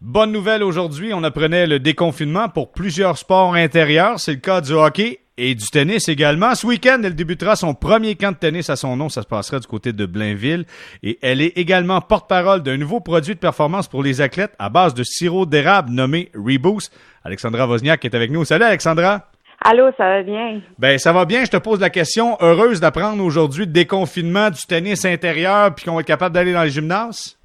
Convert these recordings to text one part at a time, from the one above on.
Bonne nouvelle aujourd'hui, on apprenait le déconfinement pour plusieurs sports intérieurs. C'est le cas du hockey et du tennis également. Ce week-end, elle débutera son premier camp de tennis à son nom. Ça se passera du côté de Blainville. Et elle est également porte-parole d'un nouveau produit de performance pour les athlètes à base de sirop d'érable nommé Reboost. Alexandra Wozniak est avec nous. Salut Alexandra! Allô, ça va bien? Ben, ça va bien. Je te pose la question. Heureuse d'apprendre aujourd'hui le déconfinement du tennis intérieur puis qu'on va être capable d'aller dans les gymnases?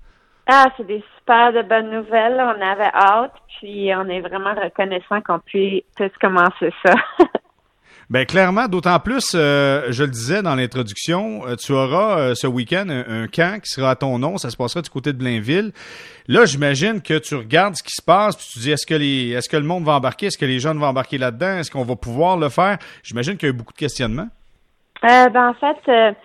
Ah, c'est des super de bonnes nouvelles. On avait hâte, puis on est vraiment reconnaissant qu'on puisse, commencer ça. ben clairement, d'autant plus, euh, je le disais dans l'introduction, euh, tu auras euh, ce week-end un, camp qui sera à ton nom. Ça se passera du côté de Blainville. Là, j'imagine que tu regardes ce qui se passe, puis tu dis est-ce que les, est-ce que le monde va embarquer, est-ce que les jeunes vont embarquer là-dedans, est-ce qu'on va pouvoir le faire? J'imagine qu'il y a eu beaucoup de questionnements. ben en fait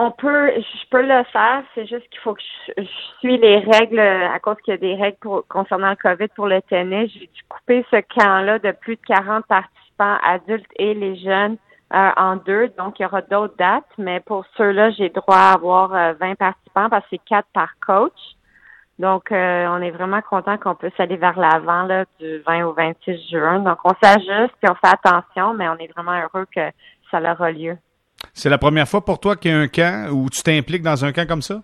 on peut, je peux le faire, c'est juste qu'il faut que je, suis les règles à cause qu'il y a des règles concernant le COVID pour le tennis. J'ai dû couper ce camp-là de plus de 40 participants adultes et les jeunes euh, en deux. Donc, il y aura d'autres dates, mais pour ceux-là, j'ai droit à avoir 20 euh, participants parce que c'est quatre par coach. Donc, euh, on est vraiment content qu'on puisse aller vers l'avant là, du 20 au 26 juin. Donc, on s'ajuste et on fait attention, mais on est vraiment heureux que ça aura lieu. C'est la première fois pour toi qu'il y a un camp où tu t'impliques dans un camp comme ça?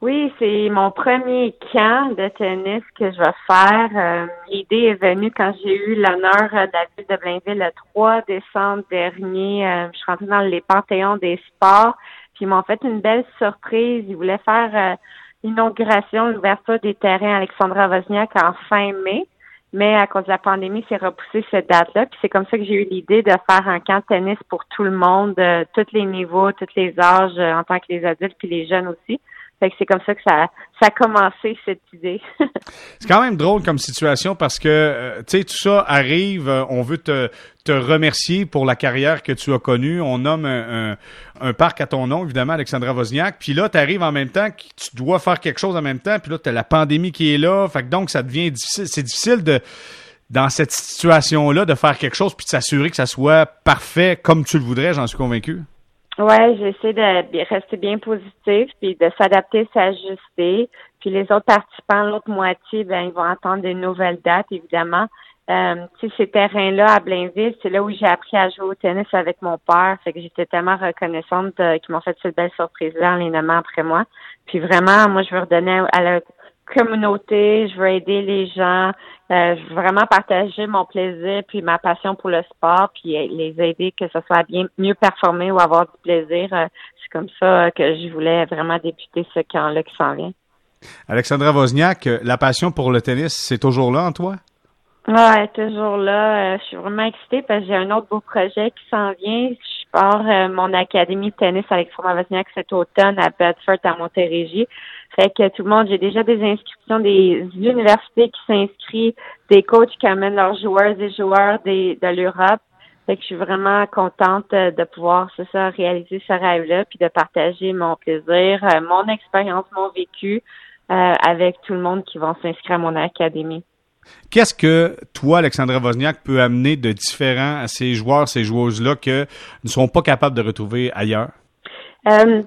Oui, c'est mon premier camp de tennis que je vais faire. Euh, l'idée est venue quand j'ai eu l'honneur de la ville de Blainville le 3 décembre dernier. Euh, je suis rentrée dans les panthéons des sports. Puis ils m'ont fait une belle surprise. Ils voulaient faire euh, l'inauguration, l'ouverture des terrains Alexandra Wozniak en fin mai. Mais à cause de la pandémie, c'est repoussé cette date-là. Puis c'est comme ça que j'ai eu l'idée de faire un camp tennis pour tout le monde, euh, tous les niveaux, tous les âges, euh, en tant que les adultes puis les jeunes aussi. Fait que c'est comme ça que ça, ça a commencé cette idée. c'est quand même drôle comme situation parce que euh, tu sais tout ça arrive, euh, on veut te, te remercier pour la carrière que tu as connue. On nomme un, un, parc à ton nom, évidemment, Alexandra Wozniak. Puis là, tu arrives en même temps, tu dois faire quelque chose en même temps. Puis là, tu as la pandémie qui est là. Fait que donc, ça devient difficile. C'est difficile de dans cette situation-là de faire quelque chose puis de s'assurer que ça soit parfait comme tu le voudrais, j'en suis convaincu. Ouais, j'essaie de rester bien positif, puis de s'adapter, s'ajuster. Puis les autres participants, l'autre moitié, ben ils vont attendre de nouvelles dates, évidemment. Euh, tu sais, ces terrains-là à Blainville, c'est là où j'ai appris à jouer au tennis avec mon père. Fait que j'étais tellement reconnaissante qu'ils m'ont fait cette belle surprise-là en les après moi. Puis vraiment, moi, je veux redonner à la communauté, je veux aider les gens, euh, je veux vraiment partager mon plaisir puis ma passion pour le sport puis les aider que ce soit bien mieux performer ou avoir du plaisir. Euh, c'est comme ça que je voulais vraiment débuter ce camp-là qui s'en vient. Alexandra Wozniak, la passion pour le tennis, c'est toujours là en toi? Ouais, toujours là. Euh, je suis vraiment excitée parce que j'ai un autre beau projet qui s'en vient. Je pars mon académie de tennis Alexandra Wozniak cet automne à Bedford à Montérégie. Fait que tout le monde, j'ai déjà des inscriptions des universités qui s'inscrivent, des coachs qui amènent leurs joueurs et joueurs de l'Europe. Fait que je suis vraiment contente de pouvoir, c'est ça, réaliser ce rêve-là, puis de partager mon plaisir, euh, mon expérience, mon vécu euh, avec tout le monde qui vont s'inscrire à mon académie. Qu'est-ce que toi, Alexandra Wozniak, peut amener de différent à ces joueurs, ces joueuses-là que ne sont pas capables de retrouver ailleurs? Euh,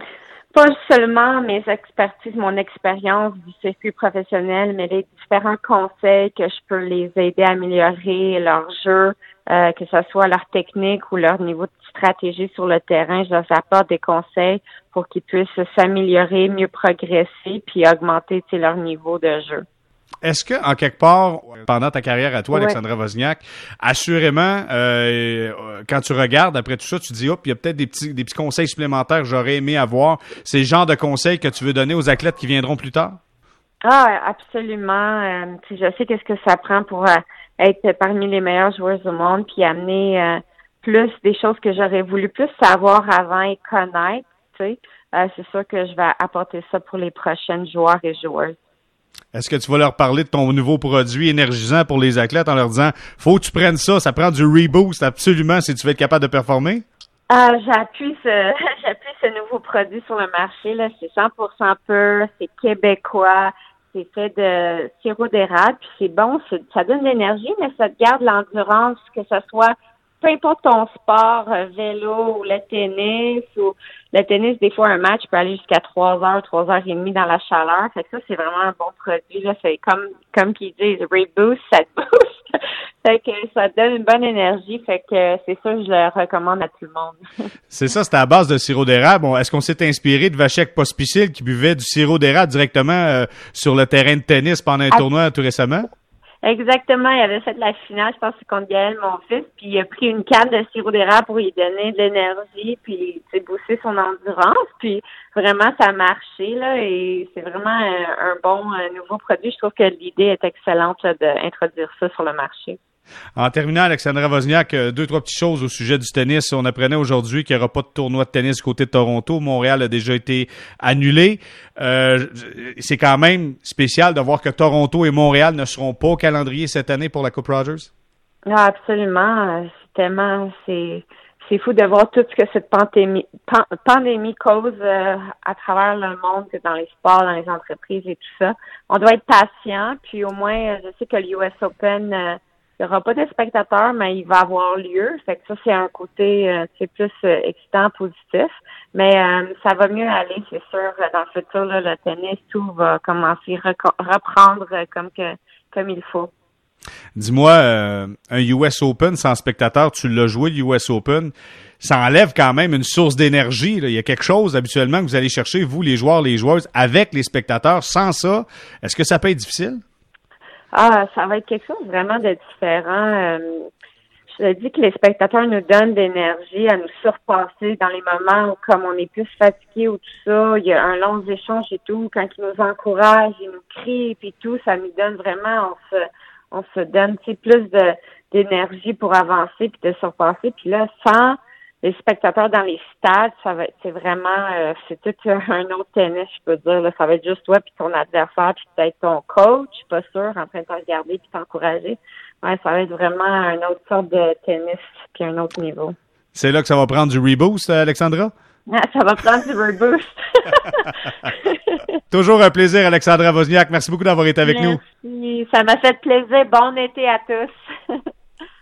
pas seulement mes expertises, mon expérience du circuit professionnel, mais les différents conseils que je peux les aider à améliorer leur jeu, euh, que ce soit leur technique ou leur niveau de stratégie sur le terrain. Je leur apporte des conseils pour qu'ils puissent s'améliorer, mieux progresser, puis augmenter leur niveau de jeu. Est-ce que, en quelque part, pendant ta carrière à toi, Alexandra Wozniak, assurément, euh, quand tu regardes après tout ça, tu dis, hop, il y a peut-être des petits, des petits conseils supplémentaires que j'aurais aimé avoir. C'est le genre de conseils que tu veux donner aux athlètes qui viendront plus tard? Ah, absolument. Euh, je sais qu'est-ce que ça prend pour euh, être parmi les meilleurs joueurs du monde, puis amener plus des choses que j'aurais voulu plus savoir avant et connaître. Tu sais, c'est sûr que je vais apporter ça pour les prochaines joueurs et joueuses. Est-ce que tu vas leur parler de ton nouveau produit énergisant pour les athlètes en leur disant faut que tu prennes ça, ça prend du reboost absolument si tu veux être capable de performer? Euh, j'appuie ce j'appuie ce nouveau produit sur le marché. C'est 100% pur, c'est québécois, c'est fait de sirop d'érable, puis c'est bon, ça donne de l'énergie, mais ça te garde l'endurance, que ce soit peu importe ton sport, euh, vélo ou le tennis ou le tennis, des fois un match peut aller jusqu'à trois heures, trois heures et demie dans la chaleur. Fait que ça, c'est vraiment un bon produit. Là, c'est comme comme qu'ils disent, reboost, ça te booste. fait que ça donne une bonne énergie. Fait que c'est ça, je le recommande à tout le monde. c'est ça, c'était à base de sirop d'érable. Bon, Est-ce qu'on s'est inspiré de Vachek Pospicil qui buvait du sirop d'érable directement euh, sur le terrain de tennis pendant un tournoi tout récemment? Exactement, il avait fait la finale, je pense contre Gaël, mon fils, puis il a pris une canne de sirop d'érable pour lui donner de l'énergie, puis tu booster son endurance, puis vraiment ça a marché là, et c'est vraiment un, bon nouveau produit. Je trouve que l'idée est excellente d'introduire ça sur le marché. En terminant, Alexandra Wozniak, euh, deux, trois petites choses au sujet du tennis. On apprenait aujourd'hui qu'il n'y aura pas de tournoi de tennis côté de Toronto. Montréal a déjà été annulé. Euh, c'est quand même spécial de voir que Toronto et Montréal ne seront pas au calendrier cette année pour la Coupe Rogers. Ah, absolument. C'est tellement, c'est, c'est fou de voir tout ce que cette pandémie, cause euh, à travers le monde, dans les sports, dans les entreprises et tout ça. On doit être patient, puis au moins, je sais que l'US Open il n'y aura pas de spectateurs, mais il va avoir lieu. Fait que ça, c'est un côté euh, plus euh, excitant, positif. Mais euh, ça va mieux aller, c'est sûr. Dans le futur, là, le tennis, tout va commencer à reprendre comme que comme il faut. Dis-moi, un US Open sans spectateurs, tu l'as joué, le US Open, ça enlève quand même une source d'énergie. Il y a quelque chose habituellement que vous allez chercher, vous, les joueurs, les joueuses, avec les spectateurs. Sans ça, est-ce que ça peut être difficile? Ah, ça va être quelque chose vraiment de différent. Euh, je dis que les spectateurs nous donnent de l'énergie à nous surpasser dans les moments où, comme on est plus fatigué ou tout ça, il y a un long échange et tout. Quand ils nous encouragent, ils nous crient et tout, ça nous donne vraiment, on se, on se donne plus d'énergie pour avancer puis de surpasser. Puis là, sans les spectateurs dans les stades, ça va c'est vraiment euh, c'est tout un autre tennis, je peux dire. Là. Ça va être juste toi puis ton adversaire, puis peut-être ton coach, je suis pas sûr, en train de te regarder puis t'encourager. Ouais, ça va être vraiment un autre sorte de tennis puis un autre niveau. C'est là que ça va prendre du reboost, Alexandra? Ah, ça va prendre du reboost. Toujours un plaisir, Alexandra Wozniak. Merci beaucoup d'avoir été avec nous. Ça m'a fait plaisir. Bon été à tous.